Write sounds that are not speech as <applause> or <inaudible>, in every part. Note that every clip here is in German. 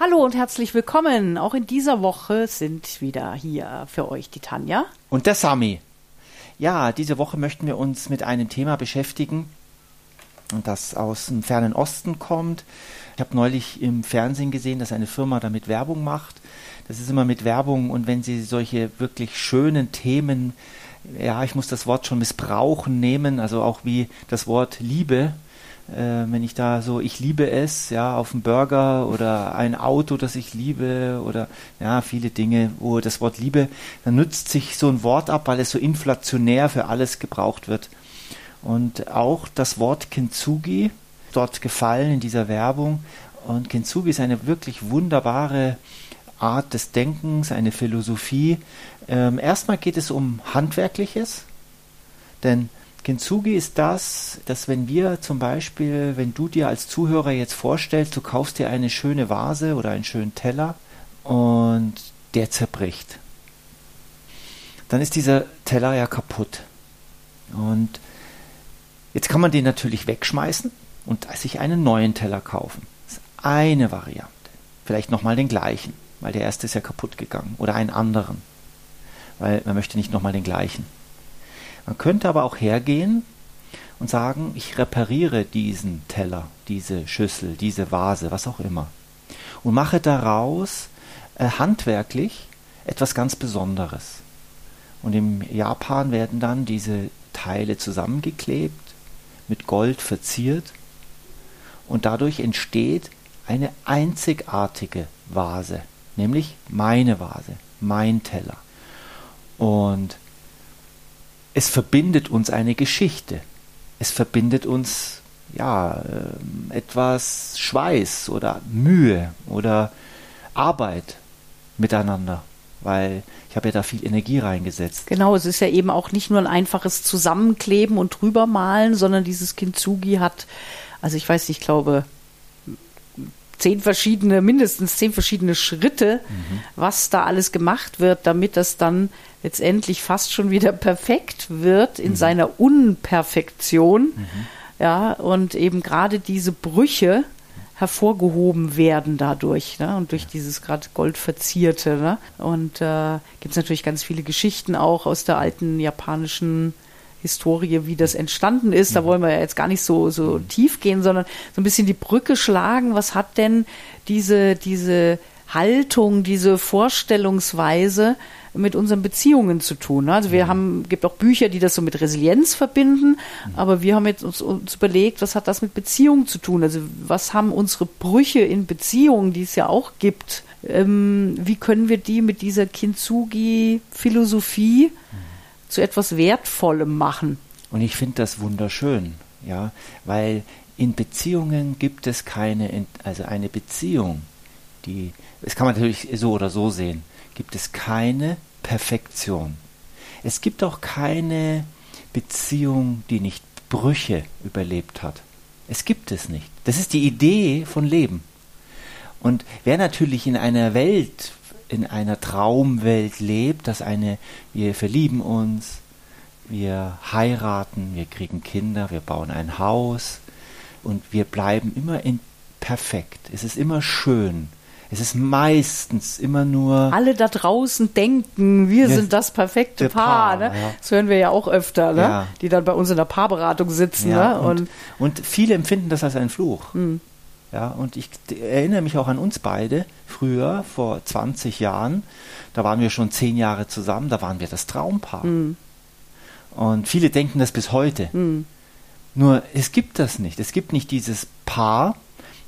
Hallo und herzlich willkommen. Auch in dieser Woche sind wieder hier für euch die Tanja. Und der Sami. Ja, diese Woche möchten wir uns mit einem Thema beschäftigen, das aus dem fernen Osten kommt. Ich habe neulich im Fernsehen gesehen, dass eine Firma damit Werbung macht. Das ist immer mit Werbung und wenn sie solche wirklich schönen Themen, ja, ich muss das Wort schon missbrauchen, nehmen, also auch wie das Wort Liebe, äh, wenn ich da so, ich liebe es, ja, auf dem Burger oder ein Auto, das ich liebe oder ja, viele Dinge, wo das Wort Liebe, dann nützt sich so ein Wort ab, weil es so inflationär für alles gebraucht wird. Und auch das Wort Kintsugi, dort gefallen in dieser Werbung. Und Kintsugi ist eine wirklich wunderbare Art des Denkens, eine Philosophie. Ähm, erstmal geht es um Handwerkliches, denn Kintsugi ist das, dass wenn wir zum Beispiel, wenn du dir als Zuhörer jetzt vorstellst, du kaufst dir eine schöne Vase oder einen schönen Teller und der zerbricht, dann ist dieser Teller ja kaputt. Und jetzt kann man den natürlich wegschmeißen und sich einen neuen Teller kaufen. Das ist eine Variante. Vielleicht nochmal den gleichen, weil der erste ist ja kaputt gegangen. Oder einen anderen, weil man möchte nicht nochmal den gleichen. Man könnte aber auch hergehen und sagen, ich repariere diesen Teller, diese Schüssel, diese Vase, was auch immer. Und mache daraus äh, handwerklich etwas ganz Besonderes. Und im Japan werden dann diese Teile zusammengeklebt, mit Gold verziert und dadurch entsteht eine einzigartige Vase, nämlich meine Vase, mein Teller. Und es verbindet uns eine Geschichte. Es verbindet uns ja ähm, etwas Schweiß oder Mühe oder Arbeit miteinander, weil ich habe ja da viel Energie reingesetzt. Genau, es ist ja eben auch nicht nur ein einfaches Zusammenkleben und drübermalen, sondern dieses Kintsugi hat, also ich weiß nicht, ich glaube, zehn verschiedene, mindestens zehn verschiedene Schritte, mhm. was da alles gemacht wird, damit das dann letztendlich fast schon wieder perfekt wird in mhm. seiner Unperfektion. Mhm. Ja, und eben gerade diese Brüche hervorgehoben werden dadurch, ne? Und durch dieses gerade goldverzierte, ne? Und äh, gibt es natürlich ganz viele Geschichten auch aus der alten japanischen Historie, wie das entstanden ist. Da mhm. wollen wir ja jetzt gar nicht so, so mhm. tief gehen, sondern so ein bisschen die Brücke schlagen. Was hat denn diese, diese Haltung, diese Vorstellungsweise mit unseren Beziehungen zu tun. Ne? Also wir mhm. haben, gibt auch Bücher, die das so mit Resilienz verbinden, mhm. aber wir haben jetzt uns, uns, überlegt, was hat das mit Beziehungen zu tun? Also was haben unsere Brüche in Beziehungen, die es ja auch gibt, ähm, wie können wir die mit dieser Kintsugi-Philosophie mhm. Zu etwas Wertvollem machen? Und ich finde das wunderschön, ja, weil in Beziehungen gibt es keine, also eine Beziehung, die, das kann man natürlich so oder so sehen, gibt es keine Perfektion. Es gibt auch keine Beziehung, die nicht Brüche überlebt hat. Es gibt es nicht. Das ist die Idee von Leben. Und wer natürlich in einer Welt, in einer Traumwelt lebt, dass eine, wir verlieben uns, wir heiraten, wir kriegen Kinder, wir bauen ein Haus und wir bleiben immer in perfekt. Es ist immer schön. Es ist meistens immer nur. Alle da draußen denken, wir sind das perfekte Paar. Paar ne? ja. Das hören wir ja auch öfter, ne? Ja. die dann bei uns in der Paarberatung sitzen. Ja, ne? und, und, und, viele empfinden das als einen Fluch. Mhm. Ja, und ich erinnere mich auch an uns beide früher, vor 20 Jahren. Da waren wir schon zehn Jahre zusammen, da waren wir das Traumpaar. Mhm. Und viele denken das bis heute. Mhm. Nur es gibt das nicht. Es gibt nicht dieses Paar,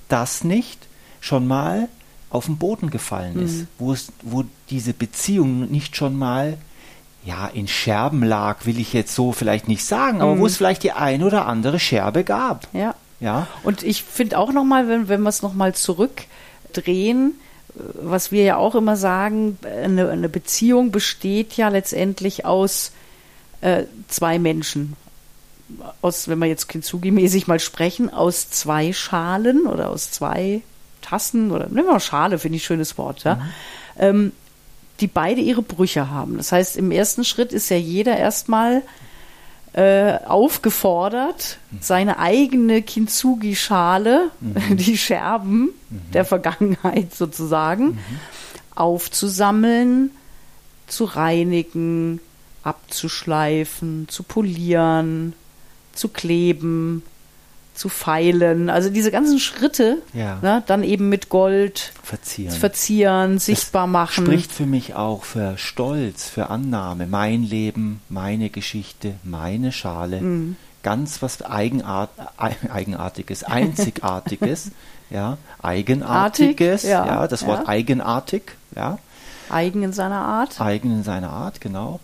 das nicht schon mal auf den Boden gefallen ist, mhm. wo, es, wo diese Beziehung nicht schon mal ja, in Scherben lag, will ich jetzt so vielleicht nicht sagen, aber mhm. wo es vielleicht die ein oder andere Scherbe gab. Ja. Ja. Und ich finde auch nochmal, wenn, wenn wir es nochmal zurückdrehen, was wir ja auch immer sagen, eine, eine Beziehung besteht ja letztendlich aus äh, zwei Menschen. Aus, wenn wir jetzt Kintsugi-mäßig mal sprechen, aus zwei Schalen oder aus zwei Tassen oder nehmen wir mal Schale, finde ich ein schönes Wort, ja, mhm. ähm, die beide ihre Brüche haben. Das heißt, im ersten Schritt ist ja jeder erstmal äh, aufgefordert, mhm. seine eigene Kintsugi-Schale, mhm. <laughs> die Scherben mhm. der Vergangenheit sozusagen, mhm. aufzusammeln, zu reinigen, abzuschleifen, zu polieren, zu kleben, zu feilen. Also diese ganzen Schritte, ja. ne, dann eben mit Gold verzieren, verzieren sichtbar das machen. Spricht für mich auch für Stolz, für Annahme. Mein Leben, meine Geschichte, meine Schale. Mhm. Ganz was Eigenart, Eigenartiges, Einzigartiges, <laughs> ja, Eigenartiges, Artig, ja, ja, das Wort eigenartig, ja. Eigen in seiner Art. Eigen in seiner Art, genau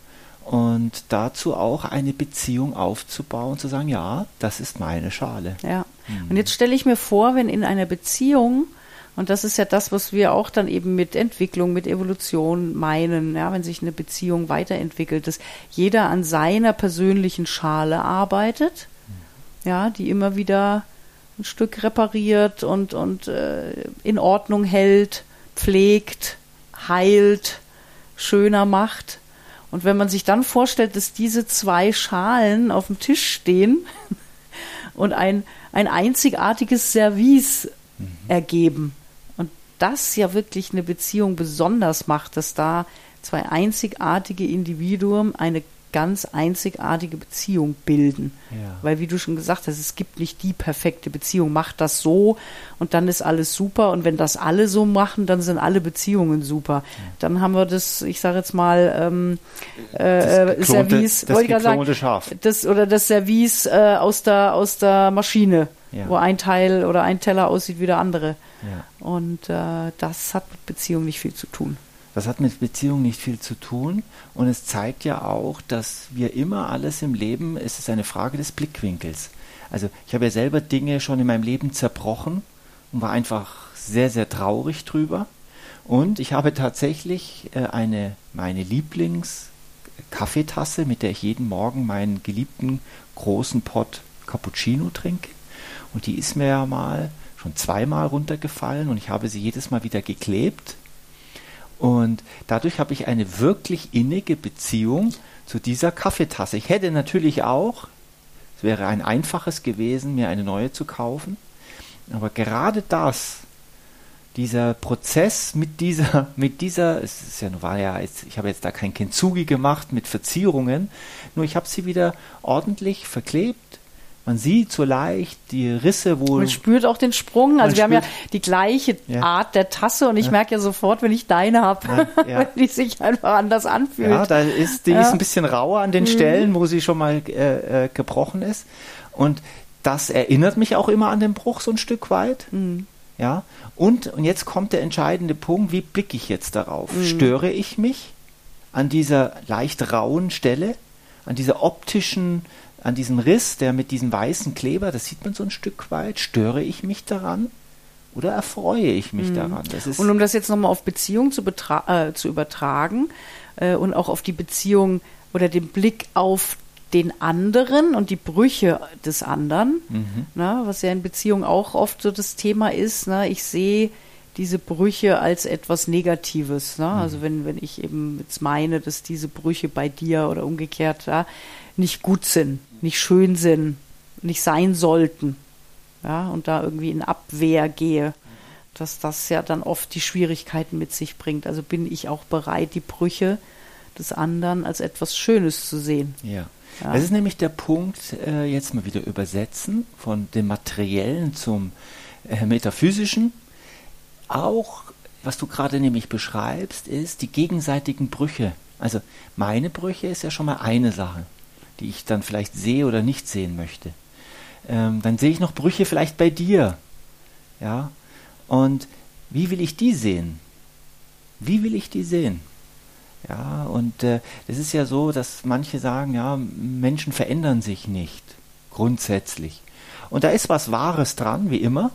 und dazu auch eine Beziehung aufzubauen, zu sagen, ja, das ist meine Schale. Ja. Mhm. Und jetzt stelle ich mir vor, wenn in einer Beziehung, und das ist ja das, was wir auch dann eben mit Entwicklung, mit Evolution meinen, ja, wenn sich eine Beziehung weiterentwickelt, dass jeder an seiner persönlichen Schale arbeitet, mhm. ja, die immer wieder ein Stück repariert und, und äh, in Ordnung hält, pflegt, heilt, schöner macht und wenn man sich dann vorstellt, dass diese zwei Schalen auf dem Tisch stehen <laughs> und ein, ein einzigartiges Service mhm. ergeben und das ja wirklich eine Beziehung besonders macht, dass da zwei einzigartige Individuen eine ganz einzigartige Beziehung bilden. Ja. Weil, wie du schon gesagt hast, es gibt nicht die perfekte Beziehung. Macht das so und dann ist alles super. Und wenn das alle so machen, dann sind alle Beziehungen super. Ja. Dann haben wir das, ich sage jetzt mal, ähm, äh, das geklonte, Service, das wollte ich sagen, Schaf. Das, oder das Service äh, aus, der, aus der Maschine, ja. wo ein Teil oder ein Teller aussieht wie der andere. Und äh, das hat mit Beziehung nicht viel zu tun. Das hat mit Beziehung nicht viel zu tun und es zeigt ja auch, dass wir immer alles im Leben, es ist eine Frage des Blickwinkels. Also ich habe ja selber Dinge schon in meinem Leben zerbrochen und war einfach sehr, sehr traurig drüber. Und ich habe tatsächlich äh, eine, meine Lieblings-Kaffeetasse, mit der ich jeden Morgen meinen geliebten großen Pott Cappuccino trinke. Und die ist mir ja mal schon zweimal runtergefallen und ich habe sie jedes Mal wieder geklebt und dadurch habe ich eine wirklich innige Beziehung zu dieser Kaffeetasse. Ich hätte natürlich auch, es wäre ein einfaches gewesen, mir eine neue zu kaufen. Aber gerade das, dieser Prozess mit dieser, mit dieser, es ist ja, war ja, ich habe jetzt da kein Kintsugi gemacht mit Verzierungen, nur ich habe sie wieder ordentlich verklebt, man sieht so leicht die Risse wohl. Man spürt auch den Sprung. Also wir haben ja die gleiche ja. Art der Tasse und ich ja. merke ja sofort, wenn ich deine habe, <laughs> ja, wenn die sich einfach anders anfühlt. Ja, da ist, die ist ein bisschen rauer an den mhm. Stellen, wo sie schon mal äh, äh, gebrochen ist. Und das erinnert mich auch immer an den Bruch so ein Stück weit. Mhm. Ja, und, und jetzt kommt der entscheidende Punkt, wie blicke ich jetzt darauf? Mhm. Störe ich mich an dieser leicht rauen Stelle, an dieser optischen an diesem Riss, der mit diesem weißen Kleber, das sieht man so ein Stück weit, störe ich mich daran oder erfreue ich mich mhm. daran? und um das jetzt nochmal auf Beziehung zu, äh, zu übertragen äh, und auch auf die Beziehung oder den Blick auf den anderen und die Brüche des anderen, mhm. ne, was ja in Beziehung auch oft so das Thema ist. Ne, ich sehe diese Brüche als etwas Negatives. Ne? Mhm. Also wenn, wenn ich eben jetzt meine, dass diese Brüche bei dir oder umgekehrt ja, nicht gut sind, nicht schön sind, nicht sein sollten. Ja, und da irgendwie in Abwehr gehe, dass das ja dann oft die Schwierigkeiten mit sich bringt. Also bin ich auch bereit, die Brüche des anderen als etwas Schönes zu sehen. Ja. ja. Das ist nämlich der Punkt, äh, jetzt mal wieder übersetzen, von dem Materiellen zum äh, Metaphysischen. Auch, was du gerade nämlich beschreibst, ist die gegenseitigen Brüche. Also meine Brüche ist ja schon mal eine Sache die ich dann vielleicht sehe oder nicht sehen möchte. Ähm, dann sehe ich noch Brüche vielleicht bei dir. Ja? Und wie will ich die sehen? Wie will ich die sehen? Ja, und äh, es ist ja so, dass manche sagen, ja, Menschen verändern sich nicht, grundsätzlich. Und da ist was Wahres dran, wie immer.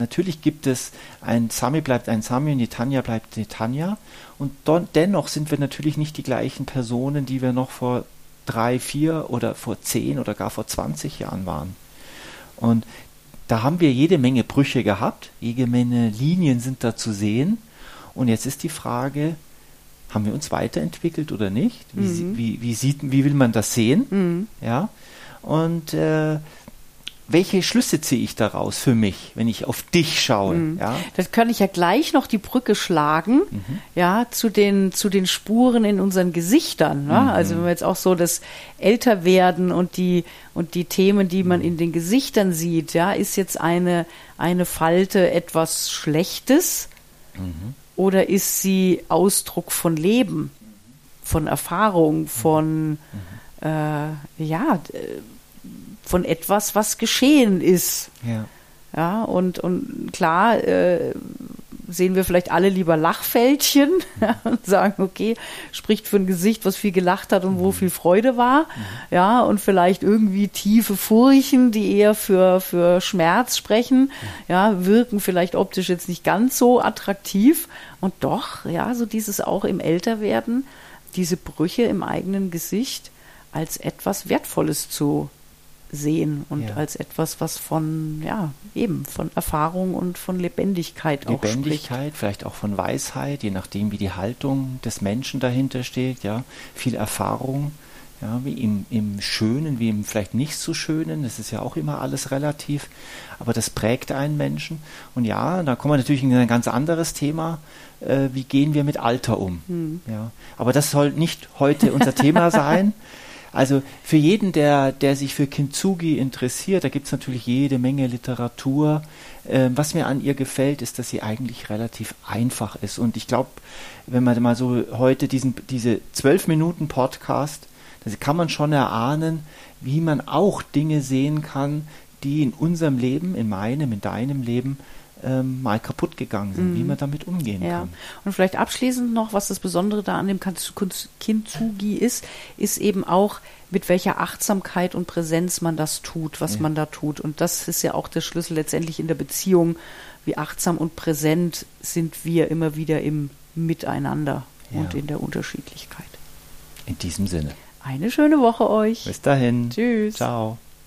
Natürlich gibt es ein Sami bleibt ein Sami und die Tanja bleibt die Tanja. Und dennoch sind wir natürlich nicht die gleichen Personen, die wir noch vor drei, vier oder vor zehn oder gar vor 20 Jahren waren. Und da haben wir jede Menge Brüche gehabt, jede Menge Linien sind da zu sehen. Und jetzt ist die Frage, haben wir uns weiterentwickelt oder nicht? Wie, mhm. wie, wie, sieht, wie will man das sehen? Mhm. Ja. Und äh, welche Schlüsse ziehe ich daraus für mich, wenn ich auf dich schaue? Mhm. Ja? Das kann ich ja gleich noch die Brücke schlagen, mhm. ja, zu den, zu den Spuren in unseren Gesichtern. Ne? Mhm. Also wenn wir jetzt auch so das Älterwerden und die, und die Themen, die man mhm. in den Gesichtern sieht, ja, ist jetzt eine, eine Falte etwas Schlechtes mhm. oder ist sie Ausdruck von Leben, von Erfahrung, von, mhm. äh, ja, von etwas, was geschehen ist. Ja. Ja, und, und klar äh, sehen wir vielleicht alle lieber Lachfältchen ja, <laughs> und sagen, okay, spricht für ein Gesicht, was viel gelacht hat und wo mhm. viel Freude war. Mhm. Ja, und vielleicht irgendwie tiefe Furchen, die eher für, für Schmerz sprechen, mhm. ja, wirken vielleicht optisch jetzt nicht ganz so attraktiv. Und doch, ja, so dieses auch im Älterwerden, diese Brüche im eigenen Gesicht als etwas Wertvolles zu sehen und ja. als etwas, was von, ja, eben von Erfahrung und von Lebendigkeit, Lebendigkeit vielleicht auch von Weisheit, je nachdem, wie die Haltung des Menschen dahinter steht, ja, viel Erfahrung, ja, wie im, im Schönen, wie im vielleicht nicht so Schönen, das ist ja auch immer alles relativ, aber das prägt einen Menschen. Und ja, da kommen wir natürlich in ein ganz anderes Thema, äh, wie gehen wir mit Alter um? Hm. Ja, aber das soll nicht heute unser Thema <laughs> sein. Also für jeden, der, der sich für Kintsugi interessiert, da gibt es natürlich jede Menge Literatur. Ähm, was mir an ihr gefällt, ist, dass sie eigentlich relativ einfach ist. Und ich glaube, wenn man mal so heute diesen, diese zwölf Minuten Podcast, da kann man schon erahnen, wie man auch Dinge sehen kann, die in unserem Leben, in meinem, in deinem Leben ähm, mal kaputt gegangen sind, mhm. wie man damit umgehen ja. kann. Und vielleicht abschließend noch, was das Besondere da an dem Kintsugi ist, ist eben auch, mit welcher Achtsamkeit und Präsenz man das tut, was ja. man da tut. Und das ist ja auch der Schlüssel letztendlich in der Beziehung. Wie achtsam und präsent sind wir immer wieder im Miteinander ja. und in der Unterschiedlichkeit. In diesem Sinne. Eine schöne Woche euch. Bis dahin. Tschüss. Ciao.